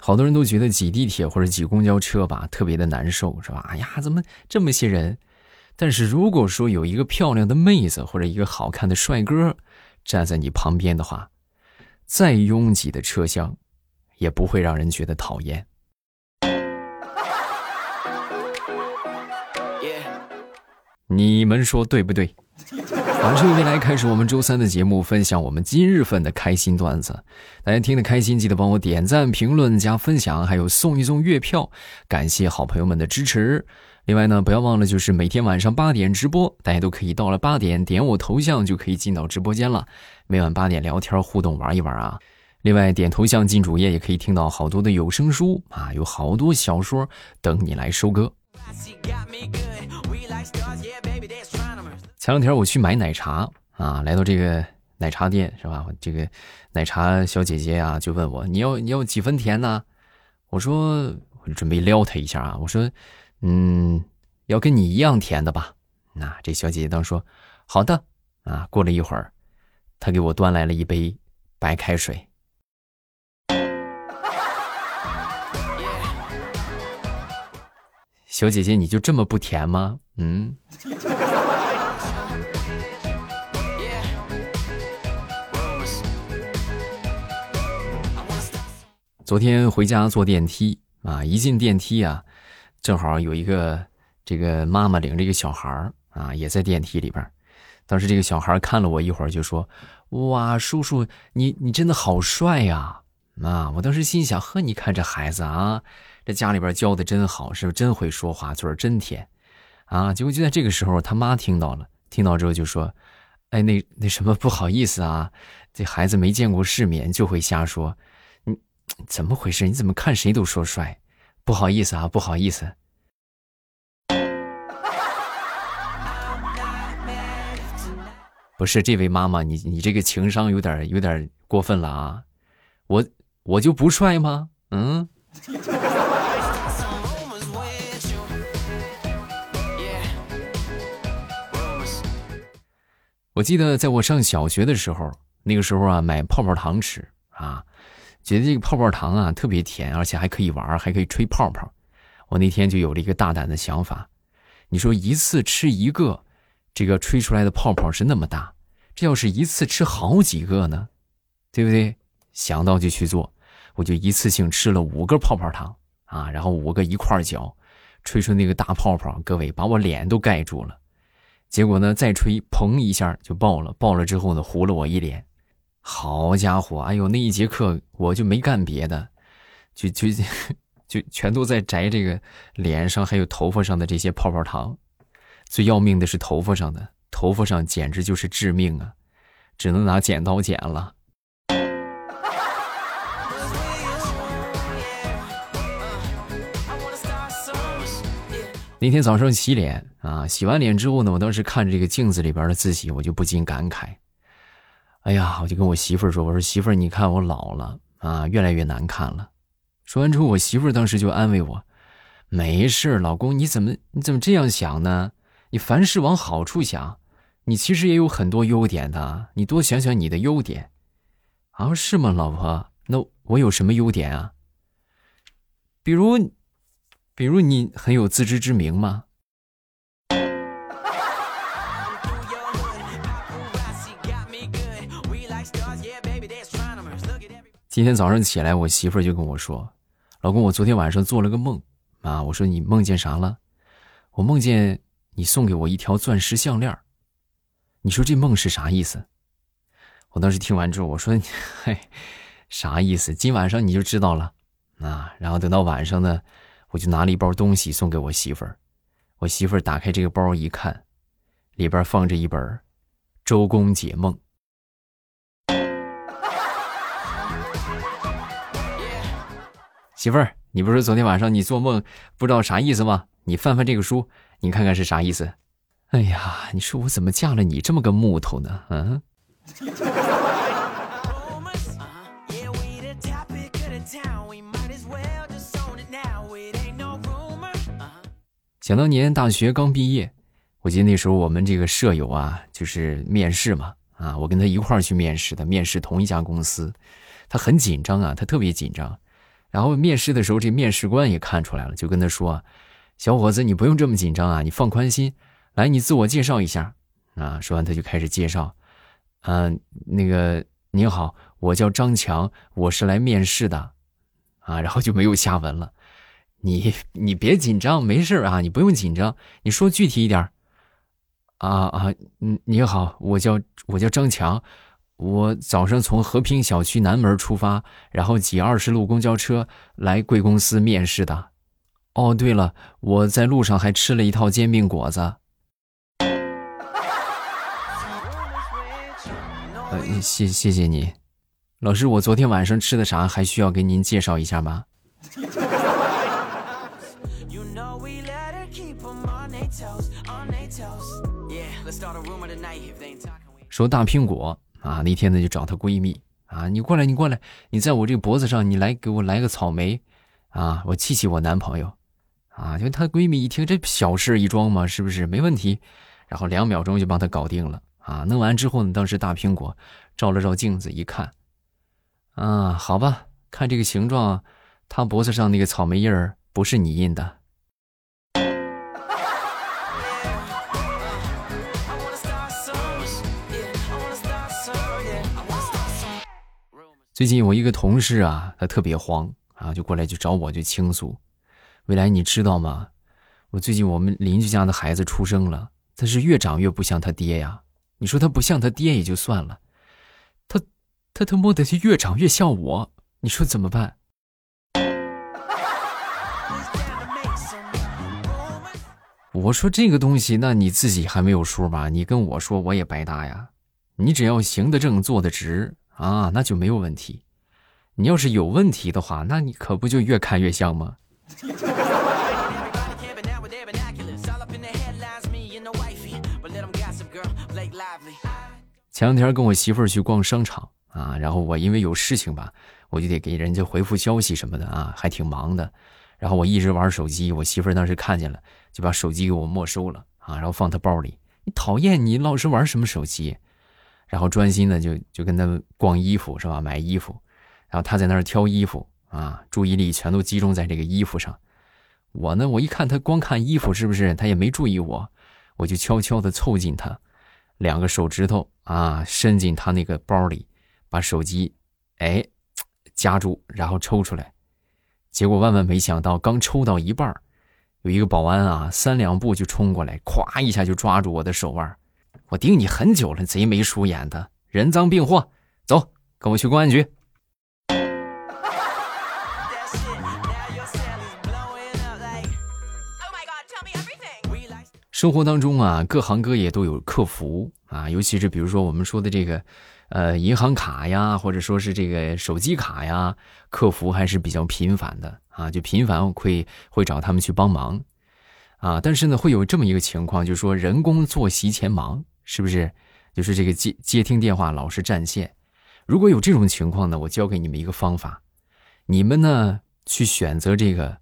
好多人都觉得挤地铁或者挤公交车吧，特别的难受，是吧？哎呀，怎么这么些人？但是如果说有一个漂亮的妹子或者一个好看的帅哥站在你旁边的话，再拥挤的车厢也不会让人觉得讨厌。你们说对不对？马上又来开始我们周三的节目，分享我们今日份的开心段子。大家听得开心，记得帮我点赞、评论、加分享，还有送一送月票，感谢好朋友们的支持。另外呢，不要忘了，就是每天晚上八点直播，大家都可以到了八点点我头像就可以进到直播间了。每晚八点聊天互动玩一玩啊。另外点头像进主页也可以听到好多的有声书啊，有好多小说等你来收割。前两天我去买奶茶啊，来到这个奶茶店是吧？这个奶茶小姐姐啊就问我你要你要几分甜呢？我说我准备撩她一下啊，我说嗯要跟你一样甜的吧。那这小姐姐当时说好的啊。过了一会儿，她给我端来了一杯白开水。小姐姐，你就这么不甜吗？嗯。昨天回家坐电梯啊，一进电梯啊，正好有一个这个妈妈领着一个小孩啊，也在电梯里边。当时这个小孩看了我一会儿，就说：“哇，叔叔，你你真的好帅呀！”啊，我当时心想：“呵，你看这孩子啊。”这家里边教的真好，是不是真会说话，嘴儿真甜，啊！结果就在这个时候，他妈听到了，听到之后就说：“哎，那那什么，不好意思啊，这孩子没见过世面，就会瞎说。怎么回事？你怎么看谁都说帅？不好意思啊，不好意思。”不是这位妈妈，你你这个情商有点有点过分了啊！我我就不帅吗？嗯。我记得在我上小学的时候，那个时候啊，买泡泡糖吃啊，觉得这个泡泡糖啊特别甜，而且还可以玩，还可以吹泡泡。我那天就有了一个大胆的想法，你说一次吃一个，这个吹出来的泡泡是那么大，这要是一次吃好几个呢，对不对？想到就去做，我就一次性吃了五个泡泡糖啊，然后五个一块搅，吹出那个大泡泡，各位把我脸都盖住了。结果呢，再吹，砰一下就爆了。爆了之后呢，糊了我一脸。好家伙，哎呦，那一节课我就没干别的，就就就全都在摘这个脸上还有头发上的这些泡泡糖。最要命的是头发上的，头发上简直就是致命啊，只能拿剪刀剪了。那天早上洗脸啊，洗完脸之后呢，我当时看着这个镜子里边的自己，我就不禁感慨：“哎呀！”我就跟我媳妇儿说：“我说媳妇儿，你看我老了啊，越来越难看了。”说完之后，我媳妇儿当时就安慰我：“没事，老公，你怎么你怎么这样想呢？你凡事往好处想，你其实也有很多优点的，你多想想你的优点。”啊，是吗，老婆？那我有什么优点啊？比如。比如你很有自知之明吗？今天早上起来，我媳妇儿就跟我说：“老公，我昨天晚上做了个梦啊。”我说：“你梦见啥了？”我梦见你送给我一条钻石项链你说这梦是啥意思？我当时听完之后，我说：“嘿，啥意思？今晚上你就知道了啊。”然后等到晚上呢。我就拿了一包东西送给我媳妇儿，我媳妇儿打开这个包一看，里边放着一本《周公解梦》。媳妇儿，你不是昨天晚上你做梦不知道啥意思吗？你翻翻这个书，你看看是啥意思？哎呀，你说我怎么嫁了你这么个木头呢？嗯。想当年大学刚毕业，我记得那时候我们这个舍友啊，就是面试嘛，啊，我跟他一块儿去面试的，面试同一家公司，他很紧张啊，他特别紧张，然后面试的时候，这面试官也看出来了，就跟他说：“小伙子，你不用这么紧张啊，你放宽心。来，你自我介绍一下。”啊，说完他就开始介绍：“嗯，那个您好，我叫张强，我是来面试的。”啊，然后就没有下文了。你你别紧张，没事啊，你不用紧张，你说具体一点。啊啊，嗯，你好，我叫我叫张强。我早上从和平小区南门出发，然后挤二十路公交车来贵公司面试的。哦，对了，我在路上还吃了一套煎饼果子。呃，谢谢谢你，老师，我昨天晚上吃的啥？还需要给您介绍一下吗？说大苹果。啊，那天呢就找她闺蜜啊，你过来，你过来，你在我这个脖子上，你来给我来个草莓，啊，我气气我男朋友，啊，就她闺蜜一听这小事一桩嘛，是不是没问题？然后两秒钟就帮她搞定了啊，弄完之后呢，当时大苹果照了照镜子一看，啊，好吧，看这个形状，她脖子上那个草莓印儿不是你印的。最近我一个同事啊，他特别慌啊，就过来就找我就倾诉。未来你知道吗？我最近我们邻居家的孩子出生了，他是越长越不像他爹呀。你说他不像他爹也就算了，他他他妈的他越长越像我，你说怎么办？我说这个东西，那你自己还没有数吧？你跟我说我也白搭呀。你只要行得正，坐得直。啊，那就没有问题。你要是有问题的话，那你可不就越看越像吗？前两天跟我媳妇儿去逛商场啊，然后我因为有事情吧，我就得给人家回复消息什么的啊，还挺忙的。然后我一直玩手机，我媳妇儿当时看见了，就把手机给我没收了啊，然后放她包里。你讨厌你老是玩什么手机？然后专心的就就跟他逛衣服是吧？买衣服，然后他在那儿挑衣服啊，注意力全都集中在这个衣服上。我呢，我一看他光看衣服，是不是他也没注意我？我就悄悄的凑近他，两个手指头啊伸进他那个包里，把手机哎夹住，然后抽出来。结果万万没想到，刚抽到一半，有一个保安啊三两步就冲过来，咵一下就抓住我的手腕。我盯你很久了，贼眉鼠眼的，人赃并获。走，跟我去公安局。生活当中啊，各行各业都有客服啊，尤其是比如说我们说的这个，呃，银行卡呀，或者说是这个手机卡呀，客服还是比较频繁的啊，就频繁会会找他们去帮忙啊。但是呢，会有这么一个情况，就是说人工坐席前忙。是不是？就是这个接接听电话老是占线。如果有这种情况呢，我教给你们一个方法，你们呢去选择这个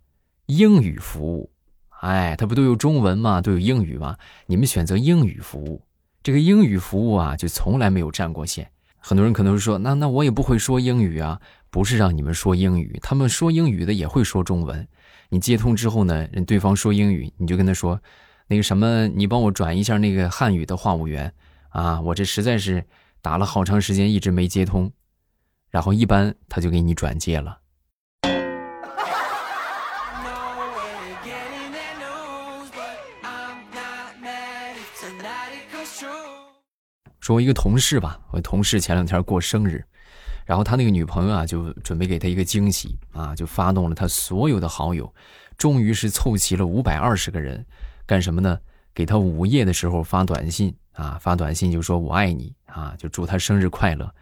英语服务。哎，它不都有中文吗？都有英语吗？你们选择英语服务，这个英语服务啊，就从来没有占过线。很多人可能说，那那我也不会说英语啊。不是让你们说英语，他们说英语的也会说中文。你接通之后呢，人对方说英语，你就跟他说。那个什么，你帮我转一下那个汉语的话务员啊！我这实在是打了好长时间一直没接通，然后一般他就给你转接了。说我一个同事吧，我同事前两天过生日，然后他那个女朋友啊就准备给他一个惊喜啊，就发动了他所有的好友，终于是凑齐了五百二十个人。干什么呢？给他午夜的时候发短信啊，发短信就说我爱你啊，就祝他生日快乐，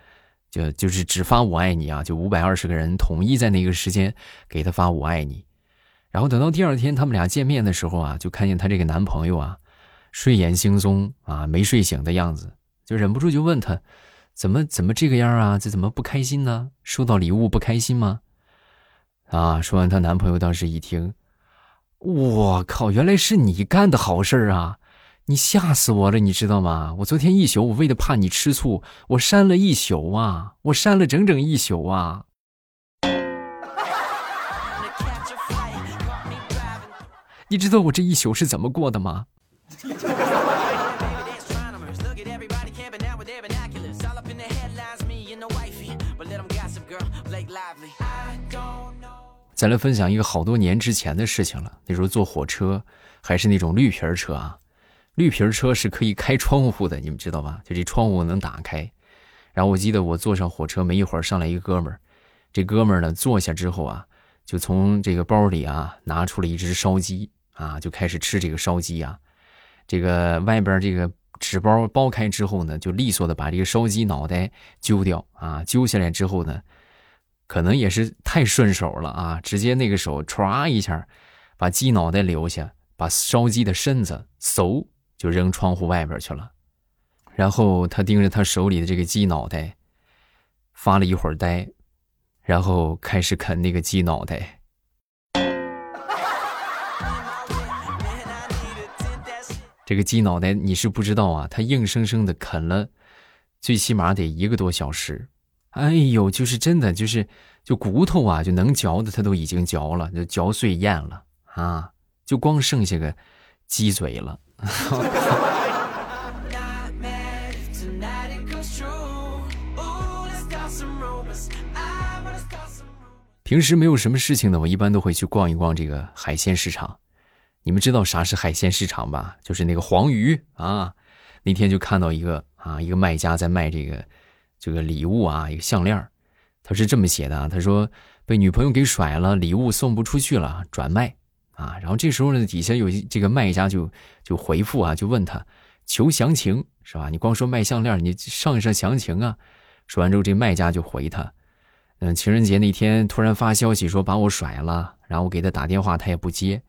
就就是只发我爱你啊，就五百二十个人统一在那个时间给他发我爱你，然后等到第二天他们俩见面的时候啊，就看见她这个男朋友啊，睡眼惺忪啊，没睡醒的样子，就忍不住就问他，怎么怎么这个样啊？这怎么不开心呢？收到礼物不开心吗？啊！说完，她男朋友当时一听。我靠原来是你干的好事儿啊你吓死我了你知道吗？我昨天一宿我为了怕你吃醋我删了一宿啊我删了整整一宿啊。你知道我这一宿是怎么过的吗？再来分享一个好多年之前的事情了。那时候坐火车还是那种绿皮儿车啊，绿皮儿车是可以开窗户的，你们知道吧？就这窗户能打开。然后我记得我坐上火车没一会儿，上来一个哥们儿，这哥们儿呢坐下之后啊，就从这个包里啊拿出了一只烧鸡啊，就开始吃这个烧鸡啊。这个外边这个纸包剥开之后呢，就利索的把这个烧鸡脑袋揪掉啊，揪下来之后呢。可能也是太顺手了啊！直接那个手歘一下，把鸡脑袋留下，把烧鸡的身子嗖就扔窗户外边去了。然后他盯着他手里的这个鸡脑袋，发了一会儿呆，然后开始啃那个鸡脑袋。这个鸡脑袋你是不知道啊，他硬生生的啃了，最起码得一个多小时。哎呦，就是真的，就是就骨头啊，就能嚼的，它都已经嚼了，就嚼碎咽了啊，就光剩下个鸡嘴了。平时没有什么事情呢，我一般都会去逛一逛这个海鲜市场。你们知道啥是海鲜市场吧？就是那个黄鱼啊。那天就看到一个啊，一个卖家在卖这个。这个礼物啊，一个项链他是这么写的啊，他说被女朋友给甩了，礼物送不出去了，转卖啊。然后这时候呢，底下有这个卖家就就回复啊，就问他求详情是吧？你光说卖项链你上一上详情啊。说完之后，这卖家就回他，嗯，情人节那天突然发消息说把我甩了，然后我给他打电话，他也不接。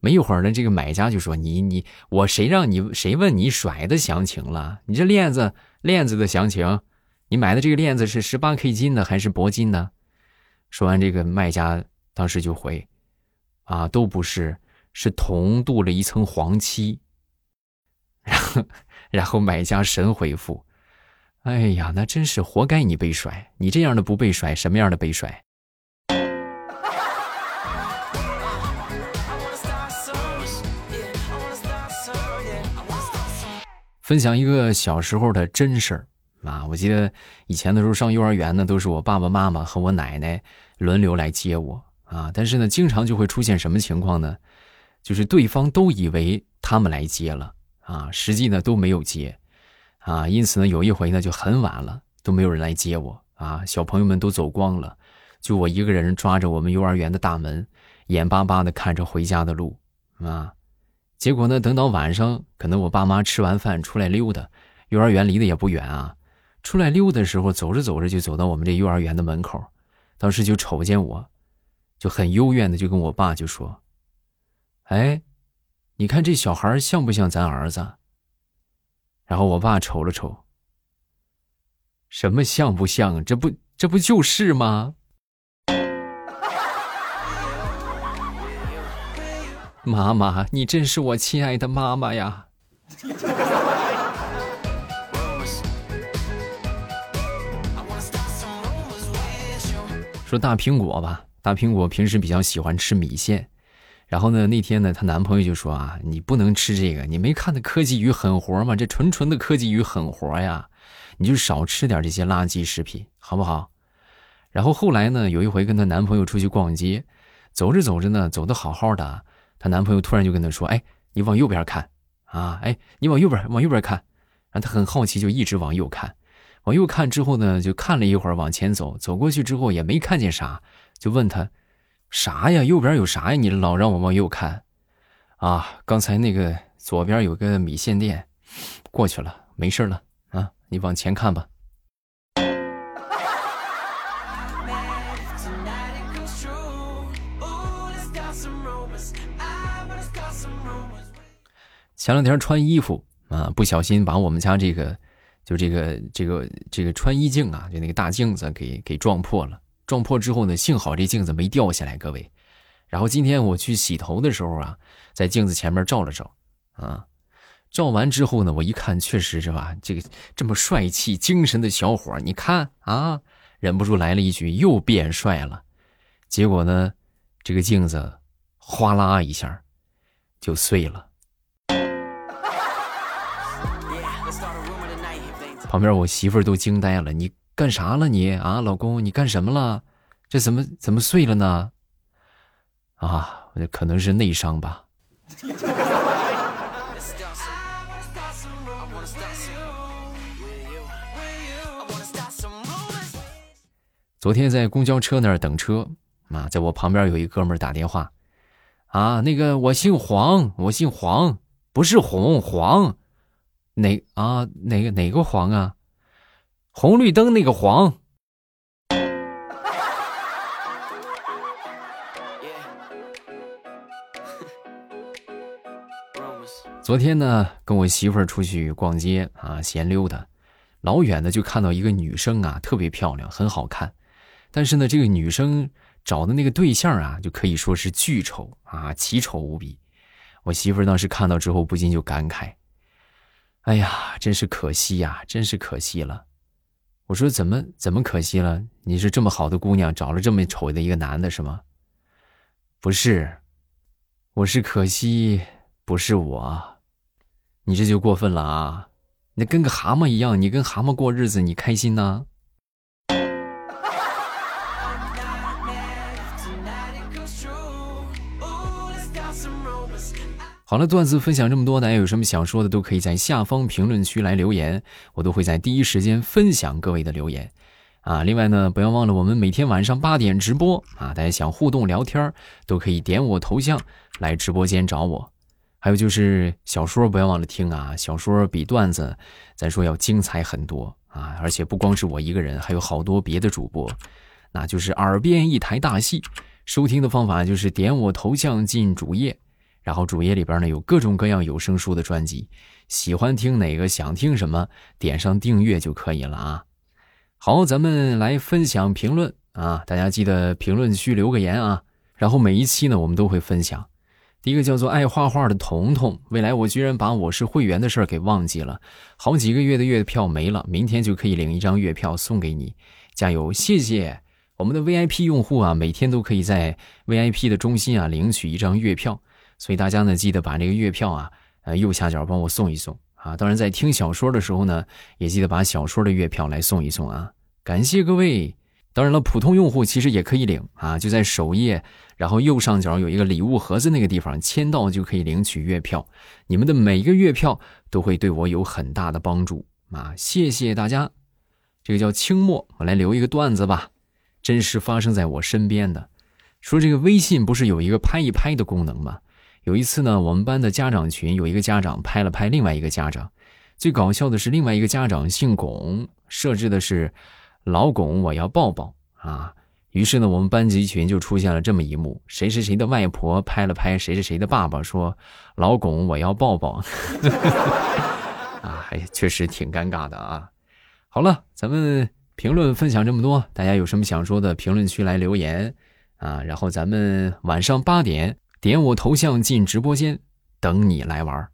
没一会儿呢，这个买家就说你你我谁让你谁问你甩的详情了？你这链子链子的详情。你买的这个链子是十八 K 金的还是铂金的？说完，这个卖家当时就回：“啊，都不是，是铜镀了一层黄漆。”然后，然后买家神回复：“哎呀，那真是活该你被甩！你这样的不被甩，什么样的被甩？”分享一个小时候的真事儿。啊，我记得以前的时候上幼儿园呢，都是我爸爸妈妈和我奶奶轮流来接我啊。但是呢，经常就会出现什么情况呢？就是对方都以为他们来接了啊，实际呢都没有接啊。因此呢，有一回呢就很晚了，都没有人来接我啊。小朋友们都走光了，就我一个人抓着我们幼儿园的大门，眼巴巴的看着回家的路啊。结果呢，等到晚上，可能我爸妈吃完饭出来溜达，幼儿园离得也不远啊。出来溜的时候，走着走着就走到我们这幼儿园的门口，当时就瞅见我，就很幽怨的就跟我爸就说：“哎，你看这小孩像不像咱儿子？”然后我爸瞅了瞅，什么像不像？这不这不就是吗？妈妈，你真是我亲爱的妈妈呀！说大苹果吧，大苹果平时比较喜欢吃米线，然后呢，那天呢，她男朋友就说啊，你不能吃这个，你没看那科技鱼狠活吗？这纯纯的科技鱼狠活呀，你就少吃点这些垃圾食品，好不好？然后后来呢，有一回跟她男朋友出去逛街，走着走着呢，走的好好的，她男朋友突然就跟她说，哎，你往右边看啊，哎，你往右边，往右边看，然后她很好奇，就一直往右看。往右看之后呢，就看了一会儿，往前走，走过去之后也没看见啥，就问他：“啥呀？右边有啥呀？你老让我往右看。”啊，刚才那个左边有个米线店，过去了，没事了啊，你往前看吧。前两天穿衣服啊，不小心把我们家这个。就这个这个这个穿衣镜啊，就那个大镜子给给撞破了。撞破之后呢，幸好这镜子没掉下来，各位。然后今天我去洗头的时候啊，在镜子前面照了照，啊，照完之后呢，我一看，确实是吧，这个这么帅气精神的小伙，你看啊，忍不住来了一句又变帅了。结果呢，这个镜子哗啦一下，就碎了。旁边我媳妇儿都惊呆了，你干啥了你啊，老公你干什么了？这怎么怎么碎了呢？啊，可能是内伤吧。昨天在公交车那儿等车啊，在我旁边有一哥们打电话，啊，那个我姓黄，我姓黄，不是红黄。哪啊？哪个哪个黄啊？红绿灯那个黄。昨天呢，跟我媳妇儿出去逛街啊，闲溜达，老远的就看到一个女生啊，特别漂亮，很好看。但是呢，这个女生找的那个对象啊，就可以说是巨丑啊，奇丑无比。我媳妇儿当时看到之后，不禁就感慨。哎呀，真是可惜呀，真是可惜了。我说怎么怎么可惜了？你是这么好的姑娘，找了这么丑的一个男的，是吗？不是，我是可惜，不是我。你这就过分了啊！那跟个蛤蟆一样，你跟蛤蟆过日子，你开心呢？好了，段子分享这么多，大家有什么想说的，都可以在下方评论区来留言，我都会在第一时间分享各位的留言。啊，另外呢，不要忘了我们每天晚上八点直播啊，大家想互动聊天都可以点我头像来直播间找我。还有就是小说不要忘了听啊，小说比段子咱说要精彩很多啊，而且不光是我一个人，还有好多别的主播，那就是耳边一台大戏。收听的方法就是点我头像进主页。然后主页里边呢有各种各样有声书的专辑，喜欢听哪个想听什么，点上订阅就可以了啊。好，咱们来分享评论啊，大家记得评论区留个言啊。然后每一期呢我们都会分享。第一个叫做爱画画的彤彤，未来我居然把我是会员的事儿给忘记了，好几个月的月票没了，明天就可以领一张月票送给你，加油，谢谢我们的 VIP 用户啊，每天都可以在 VIP 的中心啊领取一张月票。所以大家呢，记得把这个月票啊，呃，右下角帮我送一送啊。当然，在听小说的时候呢，也记得把小说的月票来送一送啊。感谢各位。当然了，普通用户其实也可以领啊，就在首页，然后右上角有一个礼物盒子那个地方签到就可以领取月票。你们的每一个月票都会对我有很大的帮助啊！谢谢大家。这个叫清末，我来留一个段子吧，真实发生在我身边的。说这个微信不是有一个拍一拍的功能吗？有一次呢，我们班的家长群有一个家长拍了拍另外一个家长，最搞笑的是另外一个家长姓巩，设置的是“老巩我要抱抱”啊。于是呢，我们班级群就出现了这么一幕：谁谁谁的外婆拍了拍谁谁谁的爸爸，说“老巩我要抱抱”，啊，还确实挺尴尬的啊。好了，咱们评论分享这么多，大家有什么想说的，评论区来留言啊。然后咱们晚上八点。点我头像进直播间，等你来玩